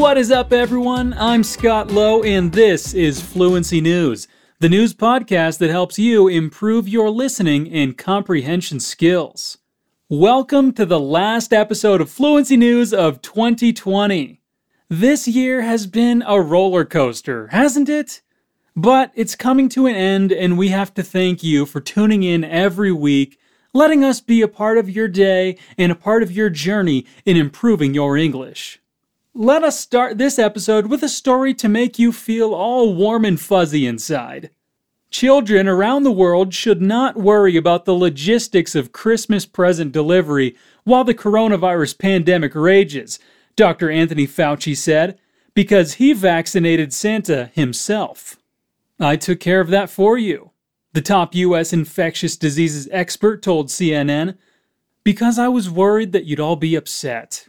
What is up, everyone? I'm Scott Lowe, and this is Fluency News, the news podcast that helps you improve your listening and comprehension skills. Welcome to the last episode of Fluency News of 2020. This year has been a roller coaster, hasn't it? But it's coming to an end, and we have to thank you for tuning in every week, letting us be a part of your day and a part of your journey in improving your English. Let us start this episode with a story to make you feel all warm and fuzzy inside. Children around the world should not worry about the logistics of Christmas present delivery while the coronavirus pandemic rages, Dr. Anthony Fauci said, because he vaccinated Santa himself. I took care of that for you, the top U.S. infectious diseases expert told CNN, because I was worried that you'd all be upset.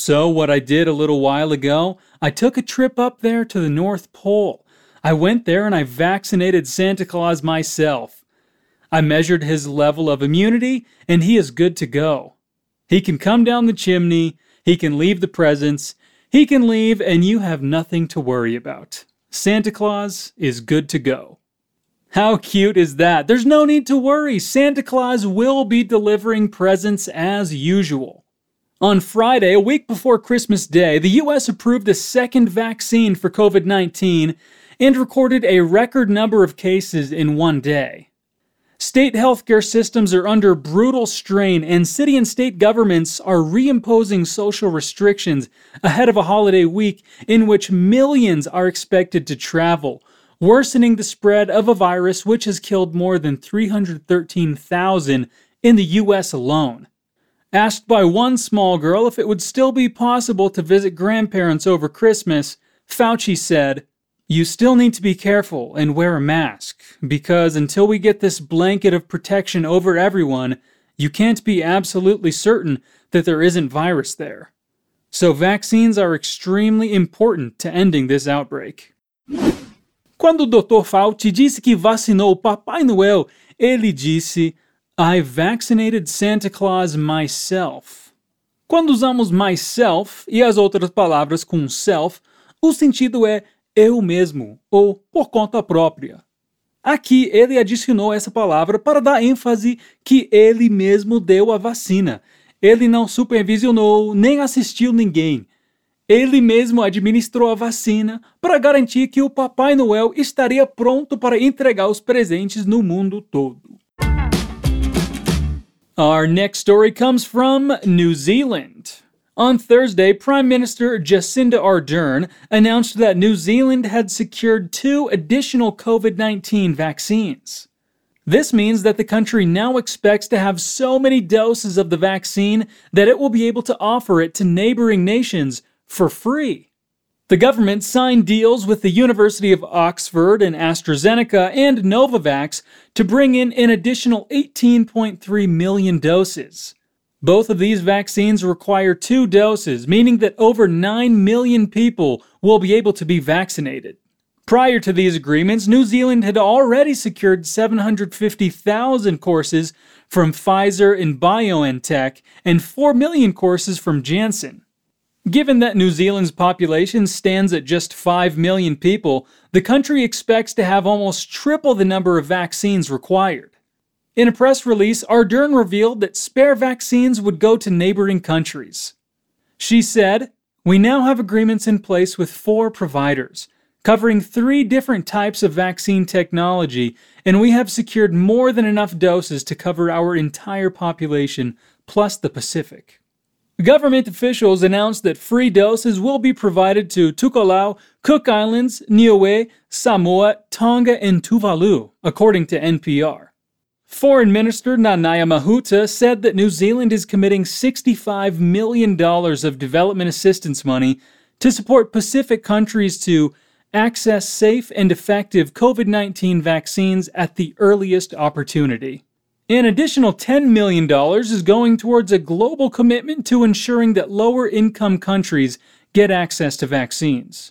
So, what I did a little while ago, I took a trip up there to the North Pole I went there and I vaccinated Santa Claus myself. I measured his level of immunity, and he is good to go. He can come down the chimney, he can leave the presents, he can leave, and you have nothing to worry about. Santa Claus is good to go. How cute is that? There's no need to worry. Santa Claus will be delivering presents as usual. On Friday, a week before Christmas Day, the US approved a second vaccine for COVID 19 and recorded a record number of cases in one day. State healthcare systems are under brutal strain, and city and state governments are reimposing social restrictions ahead of a holiday week in which millions are expected to travel, worsening the spread of a virus which has killed more than 313,000 in the U.S. alone. Asked by one small girl if it would still be possible to visit grandparents over Christmas, Fauci said, you still need to be careful and wear a mask, because until we get this blanket of protection over everyone, you can't be absolutely certain that there isn't virus there. So, vaccines are extremely important to ending this outbreak. Quando o Dr. Fauci disse que vacinou o Papai Noel, ele disse: I vaccinated Santa Claus myself. Quando usamos myself e as outras palavras com self, o sentido é eu mesmo ou por conta própria. Aqui ele adicionou essa palavra para dar ênfase que ele mesmo deu a vacina. Ele não supervisionou nem assistiu ninguém. Ele mesmo administrou a vacina para garantir que o Papai Noel estaria pronto para entregar os presentes no mundo todo. Our next story comes from New Zealand. On Thursday, Prime Minister Jacinda Ardern announced that New Zealand had secured two additional COVID 19 vaccines. This means that the country now expects to have so many doses of the vaccine that it will be able to offer it to neighboring nations for free. The government signed deals with the University of Oxford and AstraZeneca and Novavax to bring in an additional 18.3 million doses. Both of these vaccines require two doses, meaning that over 9 million people will be able to be vaccinated. Prior to these agreements, New Zealand had already secured 750,000 courses from Pfizer and BioNTech and 4 million courses from Janssen. Given that New Zealand's population stands at just 5 million people, the country expects to have almost triple the number of vaccines required. In a press release, Ardern revealed that spare vaccines would go to neighboring countries. She said, We now have agreements in place with four providers, covering three different types of vaccine technology, and we have secured more than enough doses to cover our entire population, plus the Pacific. Government officials announced that free doses will be provided to Tokelau, Cook Islands, Niue, Samoa, Tonga, and Tuvalu, according to NPR. Foreign Minister Nanaia Mahuta said that New Zealand is committing $65 million of development assistance money to support Pacific countries to access safe and effective COVID 19 vaccines at the earliest opportunity. An additional $10 million is going towards a global commitment to ensuring that lower income countries get access to vaccines.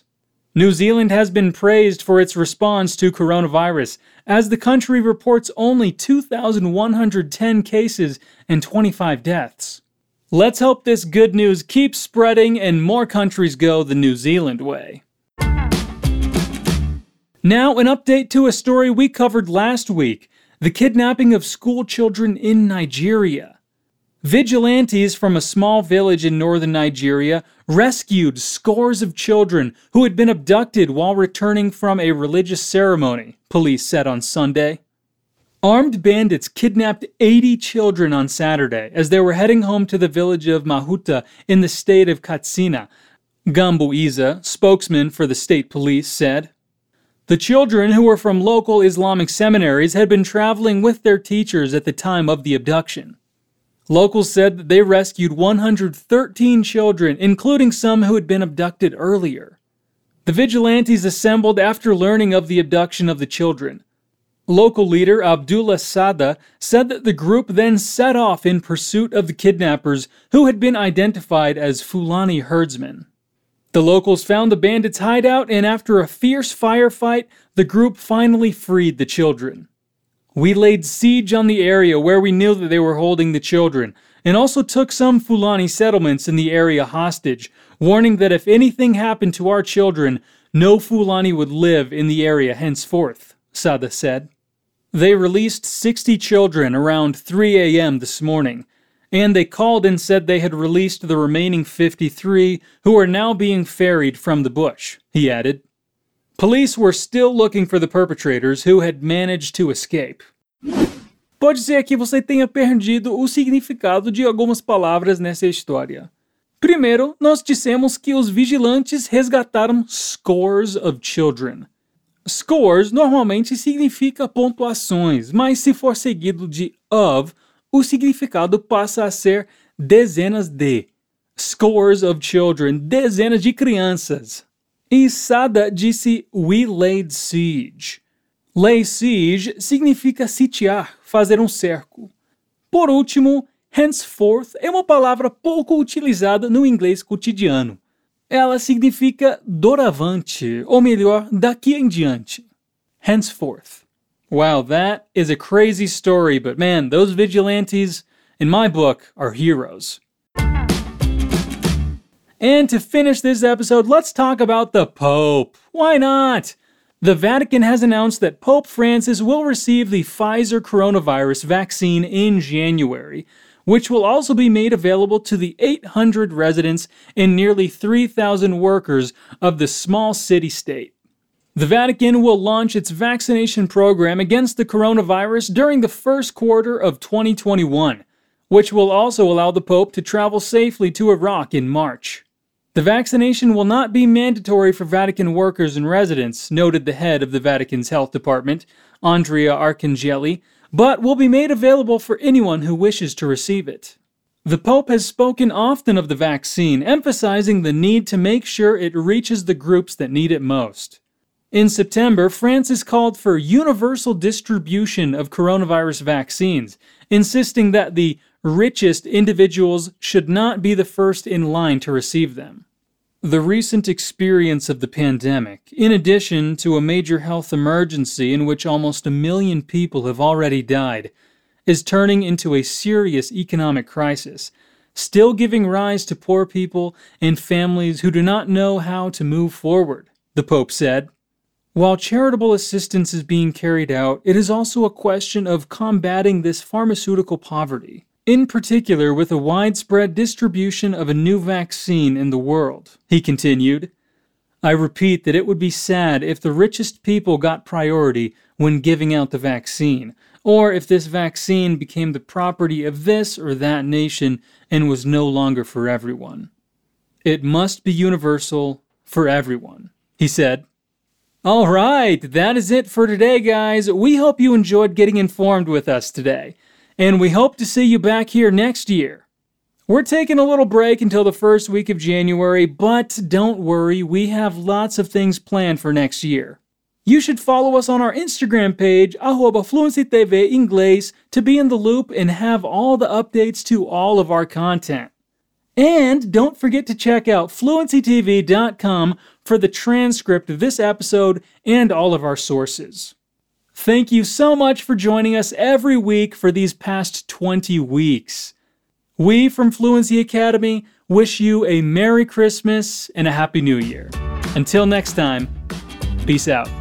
New Zealand has been praised for its response to coronavirus, as the country reports only 2,110 cases and 25 deaths. Let's hope this good news keeps spreading and more countries go the New Zealand way. Now, an update to a story we covered last week the kidnapping of school children in Nigeria. Vigilantes from a small village in northern Nigeria rescued scores of children who had been abducted while returning from a religious ceremony, police said on Sunday. Armed bandits kidnapped 80 children on Saturday as they were heading home to the village of Mahuta in the state of Katsina. Gambo Isa, spokesman for the state police, said. The children, who were from local Islamic seminaries, had been traveling with their teachers at the time of the abduction. Locals said that they rescued 113 children, including some who had been abducted earlier. The vigilantes assembled after learning of the abduction of the children. Local leader Abdullah Sada said that the group then set off in pursuit of the kidnappers who had been identified as Fulani herdsmen. The locals found the bandits' hideout, and after a fierce firefight, the group finally freed the children. We laid siege on the area where we knew that they were holding the children, and also took some Fulani settlements in the area hostage, warning that if anything happened to our children, no Fulani would live in the area henceforth, Sada said. They released 60 children around 3 a.m. this morning, and they called and said they had released the remaining 53 who are now being ferried from the bush, he added. Police were still looking for the perpetrators who had managed to escape. Pode ser que você tenha perdido o significado de algumas palavras nessa história. Primeiro, nós dissemos que os vigilantes resgataram scores of children. Scores normalmente significa pontuações, mas se for seguido de of, o significado passa a ser dezenas de. Scores of children, dezenas de crianças. E Sada disse We laid siege. Lay siege significa sitiar, fazer um cerco. Por último, henceforth é uma palavra pouco utilizada no inglês cotidiano. Ela significa doravante, ou melhor, daqui em diante. Henceforth. Wow, that is a crazy story, but man, those vigilantes, in my book, are heroes. And to finish this episode, let's talk about the Pope. Why not? The Vatican has announced that Pope Francis will receive the Pfizer coronavirus vaccine in January, which will also be made available to the 800 residents and nearly 3,000 workers of the small city state. The Vatican will launch its vaccination program against the coronavirus during the first quarter of 2021, which will also allow the Pope to travel safely to Iraq in March. The vaccination will not be mandatory for Vatican workers and residents, noted the head of the Vatican's health department, Andrea Arcangeli, but will be made available for anyone who wishes to receive it. The Pope has spoken often of the vaccine, emphasizing the need to make sure it reaches the groups that need it most. In September, Francis called for universal distribution of coronavirus vaccines, insisting that the richest individuals should not be the first in line to receive them. The recent experience of the pandemic, in addition to a major health emergency in which almost a million people have already died, is turning into a serious economic crisis, still giving rise to poor people and families who do not know how to move forward, the Pope said. While charitable assistance is being carried out, it is also a question of combating this pharmaceutical poverty in particular with a widespread distribution of a new vaccine in the world. He continued, I repeat that it would be sad if the richest people got priority when giving out the vaccine, or if this vaccine became the property of this or that nation and was no longer for everyone. It must be universal for everyone, he said. All right, that is it for today, guys. We hope you enjoyed getting informed with us today and we hope to see you back here next year. We're taking a little break until the first week of January, but don't worry, we have lots of things planned for next year. You should follow us on our Instagram page, arroba FluencyTV Inglês, to be in the loop and have all the updates to all of our content. And don't forget to check out fluencytv.com for the transcript of this episode and all of our sources. Thank you so much for joining us every week for these past 20 weeks. We from Fluency Academy wish you a Merry Christmas and a Happy New Year. Until next time, peace out.